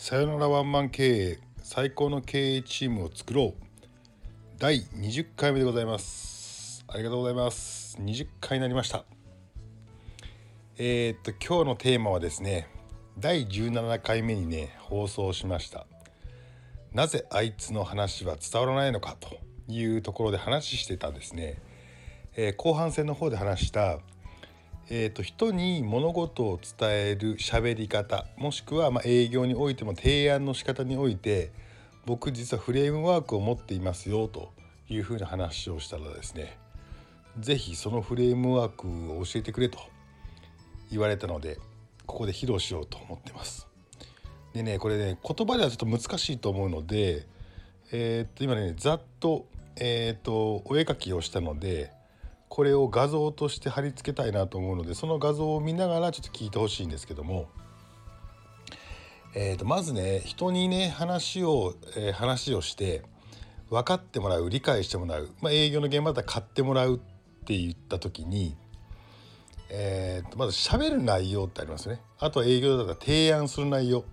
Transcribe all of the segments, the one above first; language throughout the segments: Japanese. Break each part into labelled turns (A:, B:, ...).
A: さよならワンマン経営最高の経営チームを作ろう。第20回目でございます。ありがとうございます。20回になりました。えー、っと今日のテーマはですね第17回目にね放送しました。なぜあいつの話は伝わらないのかというところで話してたんですね、えー、後半戦の方で話したえーと、人に物事を伝える喋り方もしくはま営業においても提案の仕方において僕実はフレームワークを持っていますよというふうな話をしたらですね是非そのフレームワークを教えてくれと言われたのでここで披露しようと思ってます。でねこれね言葉ではちょっと難しいと思うので、えー、っと今ねざっと,、えー、っとお絵描きをしたのでこれを画像として貼り付けたいなと思うのでその画像を見ながらちょっと聞いてほしいんですけども、えー、とまずね人にね話を、えー、話をして分かってもらう理解してもらう、まあ、営業の現場だったら買ってもらうって言った時に、えー、とまず喋る内容ってありますね。あとは営業だったら提案する内容。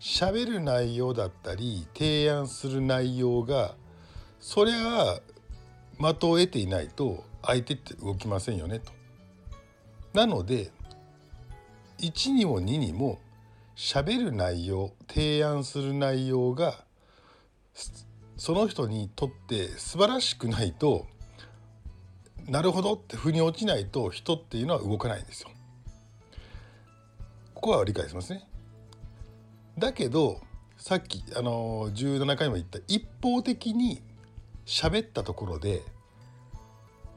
A: 喋る内容だったり提案する内容がそりゃ的を得ていないと相手って動きませんよねと。なので1にも2にも喋る内容提案する内容がその人にとって素晴らしくないとなるほどって腑に落ちないと人っていうのは動かないんですよ。ここは理解しますね。だけどさっきあの17回も言った一方的に喋ったところで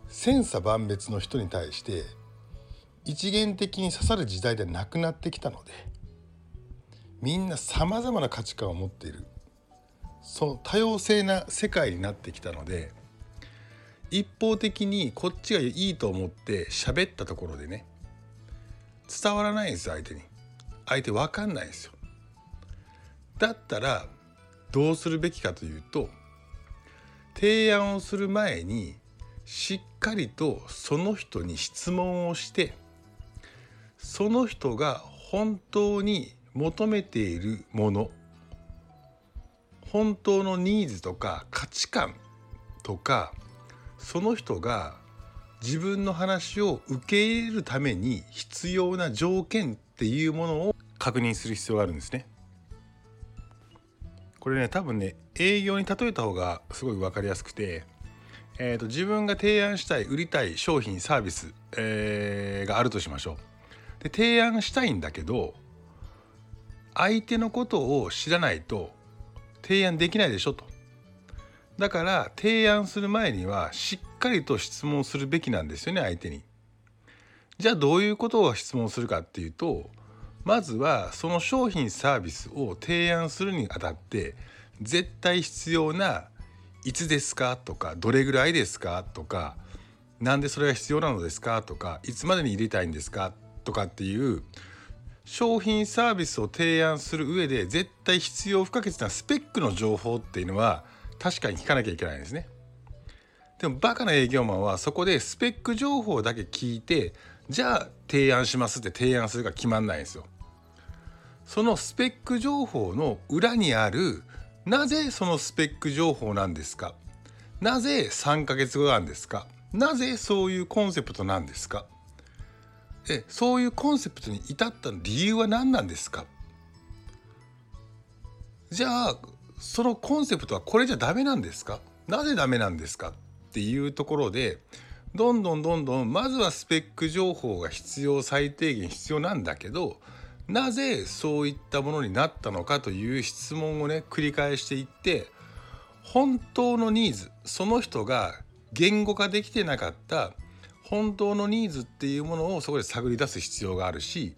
A: 千差万別の人に対して一元的に刺さる時代ではなくなってきたのでみんなさまざまな価値観を持っている。その多様性な世界になってきたので一方的にこっちがいいと思って喋ったところでね伝わらないんです相手に。相手分かんないですよ。だったらどうするべきかというと提案をする前にしっかりとその人に質問をしてその人が本当に求めているもの本当のニーズとか価値観とかその人が自分の話を受け入れるために必要な条件っていうものを確認する必要があるんですね。これね多分ね営業に例えた方がすごい分かりやすくてえーと、自分が提案したい売りたい商品サービス、えー、があるとしましょう。で提案したいんだけど相手のことを知らないと提案できないでしょと。だから提案する前にはしっかりと質問するべきなんですよね相手に。じゃあどういうことを質問するかっていうとまずはその商品サービスを提案するにあたって絶対必要ないつですか？とかどれぐらいですか？とかなんでそれが必要なのですか？とかいつまでに入れたいんですか？とかっていう商品サービスを提案する上で絶対必要不可欠なスペックの情報っていうのは確かに聞かなきゃいけないんですね。でもバカな営業マンはそこでスペック情報だけ聞いてじゃあ提案しますって提案するか決まんないんですよ。そのスペック情報の裏にあるなぜそのスペック情報なんですか？なぜ3ヶ月後なんですか？なぜそういうコンセプトなんですか？えそういうコンセプトに至った理由は何なんですか？じゃあそのコンセプトはこれじゃダメなんですか？なぜダメなんですか？っていうところでどんどんどんどんまずはスペック情報が必要最低限必要なんだけどなぜそういったものになったのかという質問をね繰り返していって本当のニーズその人が言語化できてなかった本当のニーズっていうものをそこで探り出す必要があるし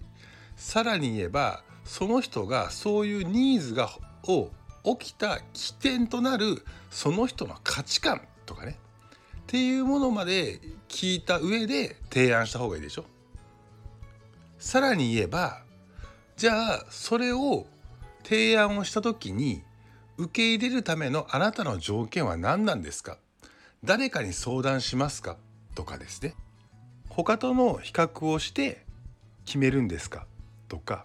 A: さらに言えばその人がそういうニーズがを起きた起点となるその人の価値観とかねっていうものまで聞いた上で提案した方がいいでしょ。さらに言えばじゃあそれを提案をした時に受け入れるためのあなたの条件は何なんですか？誰かに相談しますか？とかですね。他との比較をして決めるんですか？とか。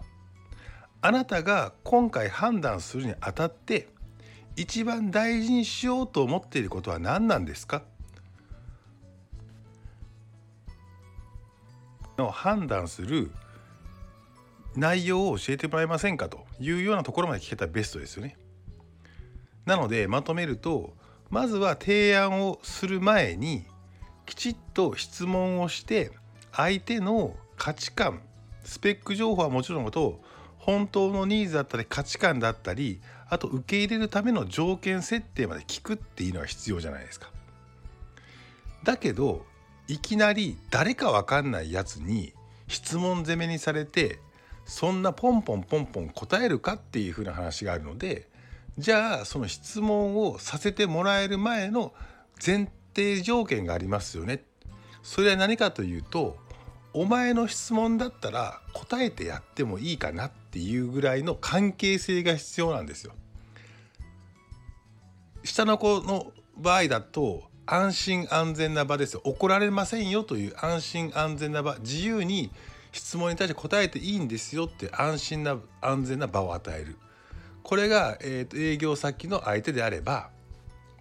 A: あなたが今回判断するにあたって一番大事にしようと思っていることは何なんですか？の判断する内容を教えてもらえませんかというようなところまで聞けたらベストですよね。なのでまとめるとまずは提案をする前にきちっと質問をして相手の価値観スペック情報はもちろんのこと本当のニーズだったり価値観だったりあと受け入れるための条件設定まで聞くっていうのは必要じゃないですか。だけどいきなり誰か分かんないやつに質問攻めにされてそんなポンポンポンポン答えるかっていうふうな話があるのでじゃあその質問をさせてもらえる前の前提条件がありますよね。それは何かというとお前の質問だったら答えてやってもいいかなっていうぐらいの関係性が必要なんですよ。下の子の場合だと安心安全な場ですよ怒られませんよという安心安全な場自由に質問に対して答えていいんですよって安心な安全な場を与えるこれが、えーと、営業先の相手であれば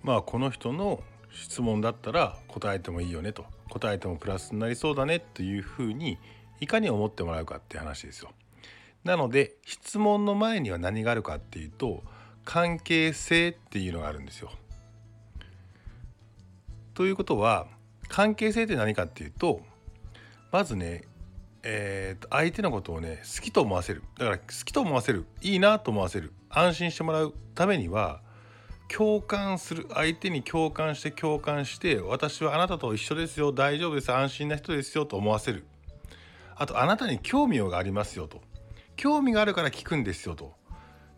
A: まあこの人の質問だったら答えてもいいよねと答えてもプラスになりそうだねというふうにいかに思ってもらうかって話ですよ。なので質問の前には何があるかっていうと関係性っていうのがあるんですよ。ということは関係性って何かっていうとまずね、えー、と相手のことをね好きと思わせる。だから好きと思わせる。いいなと思わせる。安心してもらうためには共感する。相手に共感して共感して私はあなたと一緒ですよ。大丈夫です。安心な人ですよと思わせる。あとあなたに興味がありますよと。興味があるから聞くんですよと。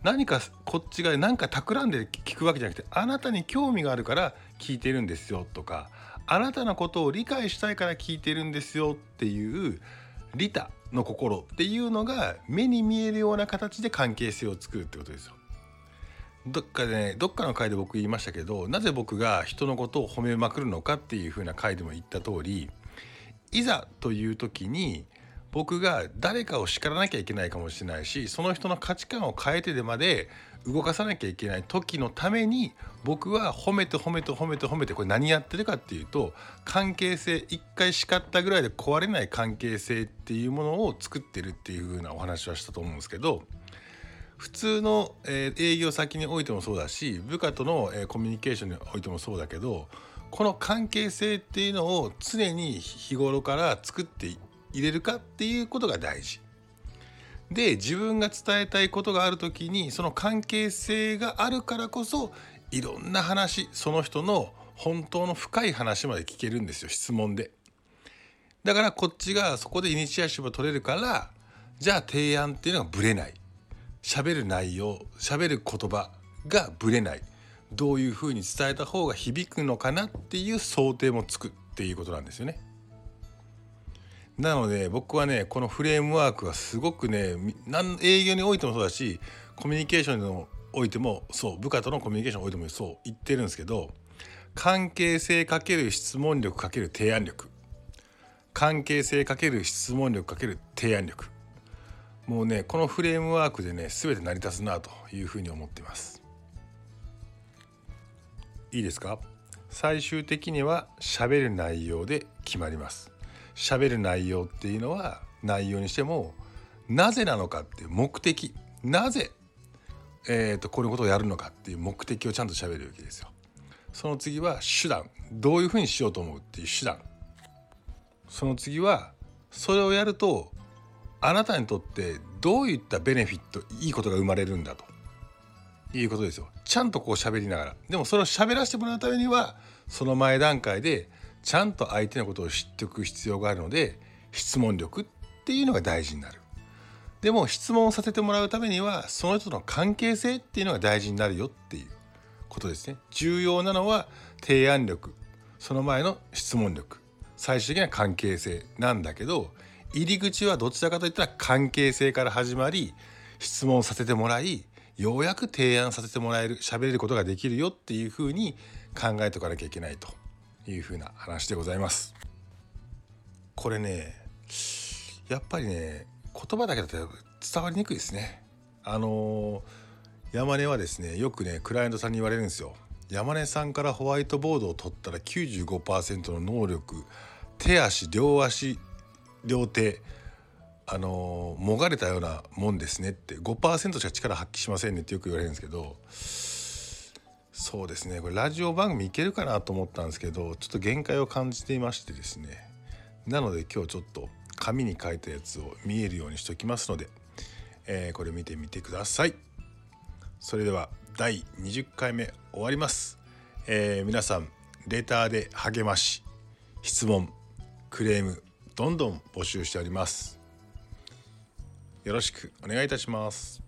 A: 何かこっちが何か企んで聞くわけじゃなくてあなたに興味があるから聞いてるんですよとかあなたのことを理解したいから聞いてるんですよっていう利他の心っていうのが目に見えるような形で関係性を作るってことですよ。どっかでねどっかの回で僕言いましたけどなぜ僕が人のことを褒めまくるのかっていう風な回でも言った通りいざという時に僕が誰かを叱らなきゃいけないかもしれないしその人の価値観を変えてでまで動かさなきゃいけない時のために僕は褒めて褒めて褒めて褒めてこれ何やってるかっていうと関係性一回叱ったぐらいで壊れない関係性っていうものを作ってるっていう風なお話はしたと思うんですけど普通の、営業先においてもそうだし部下との、コミュニケーションにおいてもそうだけどこの関係性っていうのを常に日頃から作って入れるかっていうことが大事。で自分が伝えたいことがある時にその関係性があるからこそいろんな話その人の本当の深い話まで聞けるんですよ質問で。だからこっちがそこでイニシアチブを取れるからじゃあ提案っていうのがぶれない喋る内容喋る言葉がぶれないどういうふうに伝えた方が響くのかなっていう想定もつくっていうことなんですよね。なので僕はねこのフレームワークはすごくね営業においてもそうだしコミュニケーションにおいてもそう部下とのコミュニケーションにおいてもそう言ってるんですけど関係性かける質問力かける提案力。関係性かける質問力かける提案力。もうねこのフレームワークでね全て成り立つなというふうに思っています。いいですか？最終的には喋る内容で決まります。喋る内容っていうのは内容にしてもなぜなのかっていう目的。なぜ、えーと、こういうことをやるのかっていう目的をちゃんと喋るわけですよ。その次は手段。どういうふうにしようと思うっていう手段。その次はそれをやるとあなたにとってどういったベネフィットいいことが生まれるんだと。いうことですよ。ちゃんとこう喋りながら。でもそれを喋らせてもらうためにはその前段階でちゃんと相手のことを知っておく必要があるので質問力っていうのが大事になる。でも質問をさせてもらうためにはその人の関係性っていうのが大事になるよっていうことですね。重要なのは提案力その前の質問力最終的な関係性なんだけど入り口はどちらかといったら関係性から始まり質問させてもらいようやく提案させてもらえる喋れることができるよっていうふうに考えておかなきゃいけないというふうな話でございます。これねやっぱりね言葉だけだと伝わりにくいですね。あのー、山根はですねよくねクライアントさんに言われるんですよ山根さんからホワイトボードを取ったら95%の能力手足両足両手あのもがれたようなもんですねって5%しか力発揮しませんねってよく言われるんですけどそうですね。これラジオ番組いけるかなと思ったんですけどちょっと限界を感じていましてですね。なので今日ちょっと紙に書いたやつを見えるようにしておきますので、えー、これ見てみてください。それでは第20回目終わります、えー、皆さんレターで励まし質問クレームどんどん募集しております。よろしくお願いいたします。